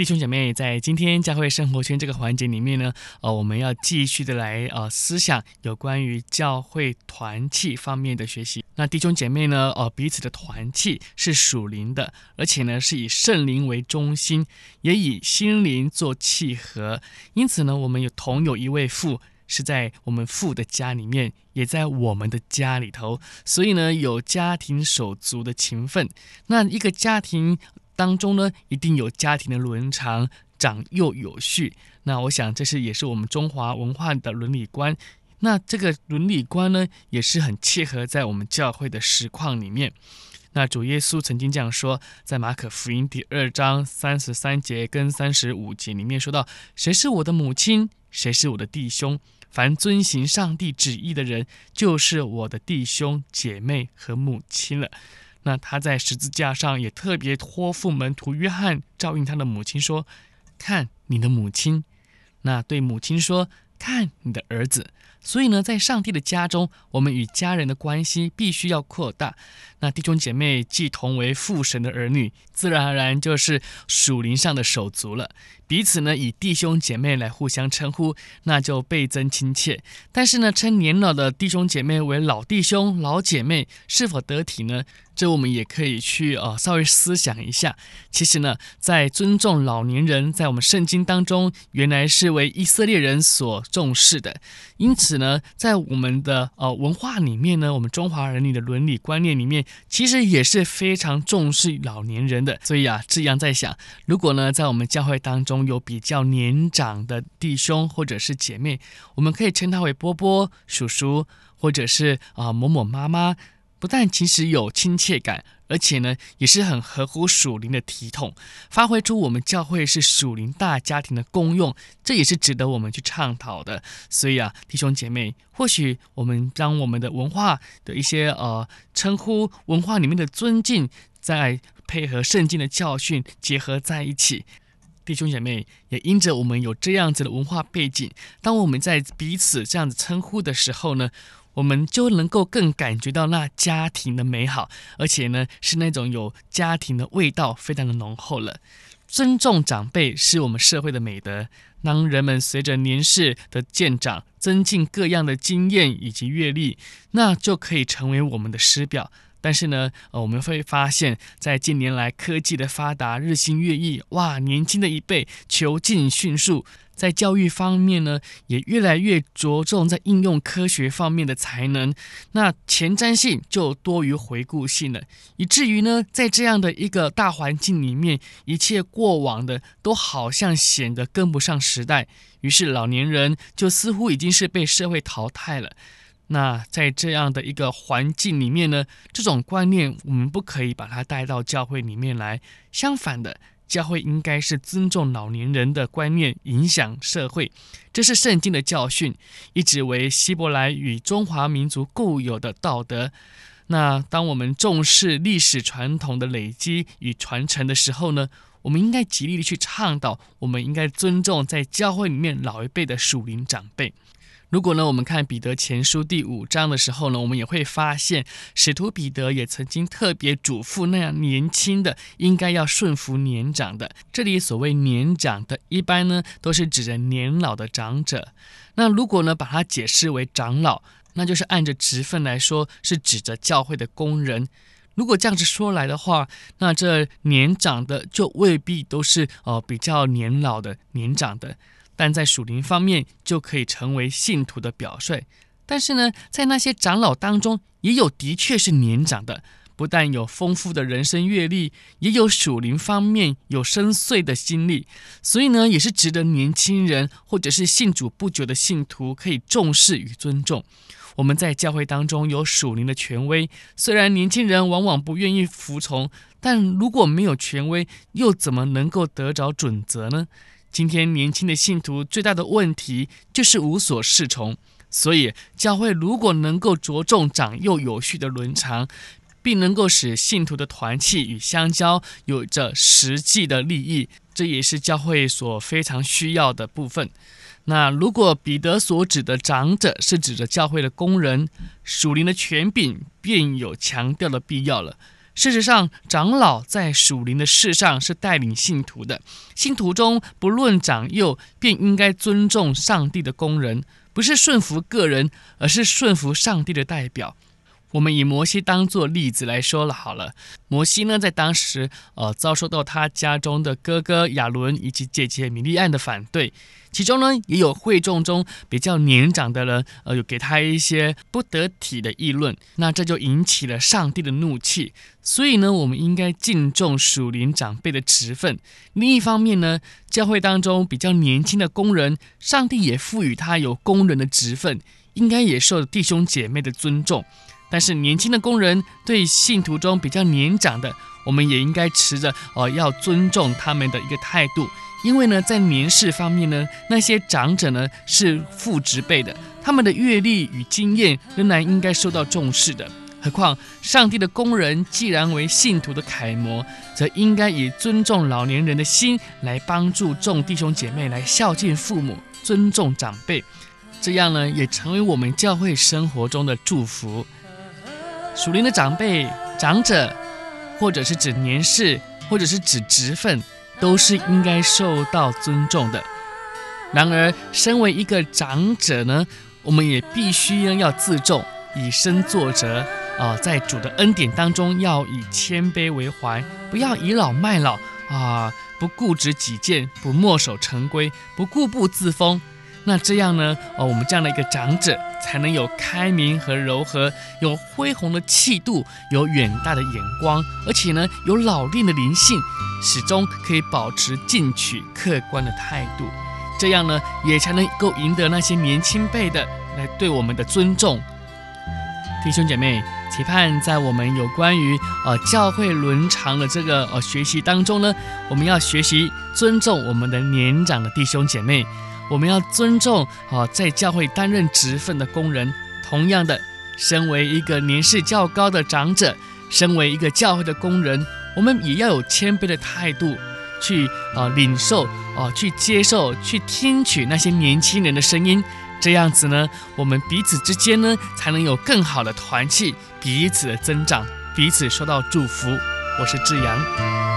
弟兄姐妹，在今天教会生活圈这个环节里面呢，呃，我们要继续的来呃思想有关于教会团契方面的学习。那弟兄姐妹呢，呃，彼此的团契是属灵的，而且呢是以圣灵为中心，也以心灵做契合。因此呢，我们有同有一位父，是在我们父的家里面，也在我们的家里头，所以呢，有家庭手足的情分。那一个家庭。当中呢，一定有家庭的伦常，长幼有序。那我想，这是也是我们中华文化的伦理观。那这个伦理观呢，也是很契合在我们教会的实况里面。那主耶稣曾经这样说，在马可福音第二章三十三节跟三十五节里面说到：“谁是我的母亲？谁是我的弟兄？凡遵行上帝旨意的人，就是我的弟兄姐妹和母亲了。”那他在十字架上也特别托付门徒约翰照应他的母亲说：“看你的母亲。”那对母亲说：“看你的儿子。”所以呢，在上帝的家中，我们与家人的关系必须要扩大。那弟兄姐妹既同为父神的儿女，自然而然就是属灵上的手足了。彼此呢，以弟兄姐妹来互相称呼，那就倍增亲切。但是呢，称年老的弟兄姐妹为老弟兄、老姐妹，是否得体呢？这我们也可以去呃稍微思想一下。其实呢，在尊重老年人，在我们圣经当中，原来是为以色列人所重视的。因此呢，在我们的呃文化里面呢，我们中华儿女的伦理观念里面，其实也是非常重视老年人的。所以啊，这样在想，如果呢，在我们教会当中，有比较年长的弟兄或者是姐妹，我们可以称他为波波、叔叔，或者是啊、某某妈妈。不但其实有亲切感，而且呢，也是很合乎属灵的体统，发挥出我们教会是属灵大家庭的功用，这也是值得我们去倡导的。所以啊，弟兄姐妹，或许我们将我们的文化的一些呃称呼、文化里面的尊敬，再配合圣经的教训结合在一起。弟兄姐妹，也因着我们有这样子的文化背景，当我们在彼此这样子称呼的时候呢，我们就能够更感觉到那家庭的美好，而且呢，是那种有家庭的味道，非常的浓厚了。尊重长辈是我们社会的美德。当人们随着年事的渐长，增进各样的经验以及阅历，那就可以成为我们的师表。但是呢，呃，我们会发现，在近年来科技的发达日新月异，哇，年轻的一辈求进迅速，在教育方面呢，也越来越着重在应用科学方面的才能，那前瞻性就多于回顾性了，以至于呢，在这样的一个大环境里面，一切过往的都好像显得跟不上时代，于是老年人就似乎已经是被社会淘汰了。那在这样的一个环境里面呢，这种观念我们不可以把它带到教会里面来。相反的，教会应该是尊重老年人的观念，影响社会。这是圣经的教训，一直为希伯来与中华民族固有的道德。那当我们重视历史传统的累积与传承的时候呢，我们应该极力的去倡导，我们应该尊重在教会里面老一辈的属灵长辈。如果呢，我们看彼得前书第五章的时候呢，我们也会发现，使徒彼得也曾经特别嘱咐那样年轻的应该要顺服年长的。这里所谓年长的，一般呢都是指着年老的长者。那如果呢把它解释为长老，那就是按着职分来说，是指着教会的工人。如果这样子说来的话，那这年长的就未必都是呃比较年老的年长的。但在属灵方面就可以成为信徒的表率，但是呢，在那些长老当中，也有的确是年长的，不但有丰富的人生阅历，也有属灵方面有深邃的经历，所以呢，也是值得年轻人或者是信主不久的信徒可以重视与尊重。我们在教会当中有属灵的权威，虽然年轻人往往不愿意服从，但如果没有权威，又怎么能够得着准则呢？今天年轻的信徒最大的问题就是无所适从，所以，教会如果能够着重长幼有序的伦常，并能够使信徒的团契与相交有着实际的利益，这也是教会所非常需要的部分。那如果彼得所指的长者是指着教会的工人，属灵的权柄便有强调的必要了。事实上，长老在属灵的事上是带领信徒的，信徒中不论长幼，便应该尊重上帝的工人。不是顺服个人，而是顺服上帝的代表。我们以摩西当做例子来说了好了。摩西呢，在当时呃遭受到他家中的哥哥亚伦以及姐姐米利暗的反对，其中呢也有会众中比较年长的人，呃有给他一些不得体的议论，那这就引起了上帝的怒气。所以呢，我们应该敬重属灵长辈的职分。另一方面呢，教会当中比较年轻的工人，上帝也赋予他有工人的职分，应该也受弟兄姐妹的尊重。但是年轻的工人对信徒中比较年长的，我们也应该持着哦要尊重他们的一个态度，因为呢，在年事方面呢，那些长者呢是父职辈的，他们的阅历与经验仍然应该受到重视的。何况上帝的工人既然为信徒的楷模，则应该以尊重老年人的心来帮助众弟兄姐妹来孝敬父母、尊重长辈，这样呢也成为我们教会生活中的祝福。属灵的长辈、长者，或者是指年事，或者是指职分，都是应该受到尊重的。然而，身为一个长者呢，我们也必须要自重，以身作则啊，在主的恩典当中，要以谦卑为怀，不要倚老卖老啊，不固执己见，不墨守成规，不固步自封。那这样呢？哦，我们这样的一个长者，才能有开明和柔和，有恢宏的气度，有远大的眼光，而且呢，有老练的灵性，始终可以保持进取、客观的态度。这样呢，也才能够赢得那些年轻辈的来对我们的尊重。弟兄姐妹，期盼在我们有关于呃教会伦常的这个呃学习当中呢，我们要学习尊重我们的年长的弟兄姐妹。我们要尊重啊，在教会担任职分的工人。同样的，身为一个年事较高的长者，身为一个教会的工人，我们也要有谦卑的态度，去啊领受啊，去接受，去听取那些年轻人的声音。这样子呢，我们彼此之间呢，才能有更好的团契，彼此的增长，彼此受到祝福。我是志阳。